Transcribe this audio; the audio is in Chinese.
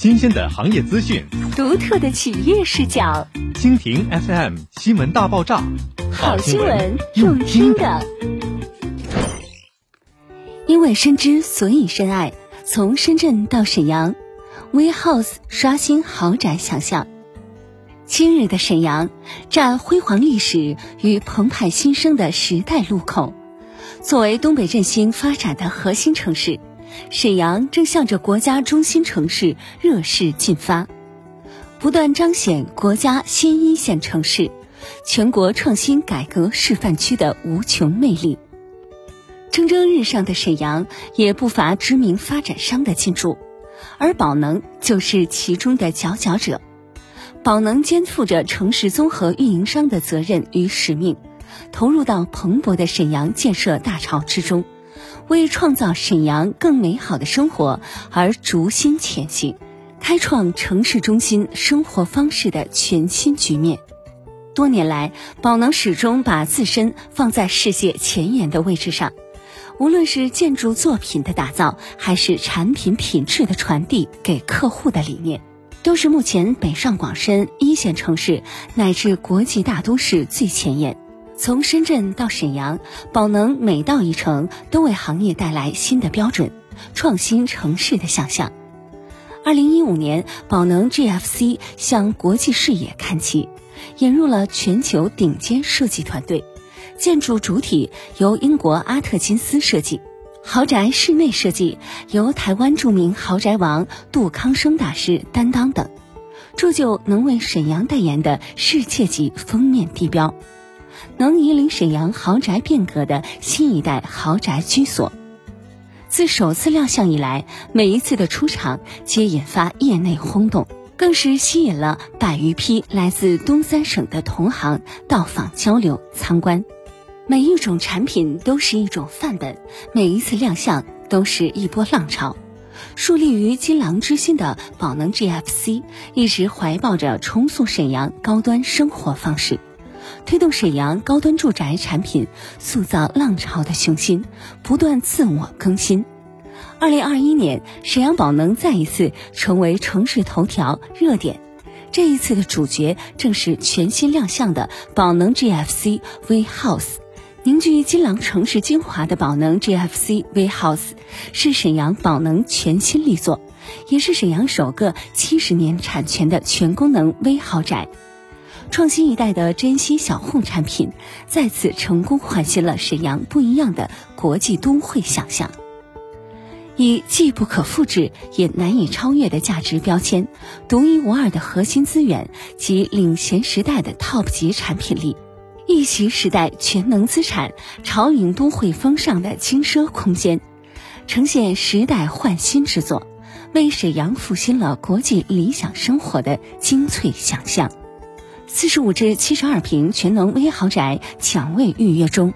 新鲜的行业资讯，独特的企业视角。蜻蜓 FM 新闻大爆炸，好新闻用听的。因为深知，所以深爱。从深圳到沈阳，We House 刷新豪宅想象。今日的沈阳，站辉煌历史与澎湃新生的时代路口，作为东北振兴发展的核心城市。沈阳正向着国家中心城市热势进发，不断彰显国家新一线城市、全国创新改革示范区的无穷魅力。蒸蒸日上的沈阳也不乏知名发展商的进驻，而宝能就是其中的佼佼者。宝能肩负着城市综合运营商的责任与使命，投入到蓬勃的沈阳建设大潮之中。为创造沈阳更美好的生活而逐心前行，开创城市中心生活方式的全新局面。多年来，宝能始终把自身放在世界前沿的位置上，无论是建筑作品的打造，还是产品品质的传递给客户的理念，都是目前北上广深一线城市乃至国际大都市最前沿。从深圳到沈阳，宝能每到一城都为行业带来新的标准，创新城市的想象。二零一五年，宝能 GFC 向国际视野看齐，引入了全球顶尖设计团队，建筑主体由英国阿特金斯设计，豪宅室内设计由台湾著名豪宅王杜康生大师担当等，铸就能为沈阳代言的世界级封面地标。能引领沈阳豪宅变革的新一代豪宅居所，自首次亮相以来，每一次的出场皆引发业内轰动，更是吸引了百余批来自东三省的同行到访交流参观。每一种产品都是一种范本，每一次亮相都是一波浪潮。树立于金狼之心的宝能 GFC，一直怀抱着重塑沈阳高端生活方式。推动沈阳高端住宅产品塑造浪潮的雄心，不断自我更新。二零二一年，沈阳宝能再一次成为城市头条热点。这一次的主角正是全新亮相的宝能 GFC V House。凝聚金廊城市精华的宝能 GFC V House 是沈阳宝能全新力作，也是沈阳首个七十年产权的全功能微豪宅。创新一代的珍稀小户产品，再次成功唤醒了沈阳不一样的国际都会想象。以既不可复制也难以超越的价值标签、独一无二的核心资源及领先时代的 TOP 级产品力，一席时代全能资产、潮领都会风尚的轻奢空间，呈现时代焕新之作，为沈阳复兴了国际理想生活的精粹想象。四十五至七十二平全能微豪宅抢位预约中。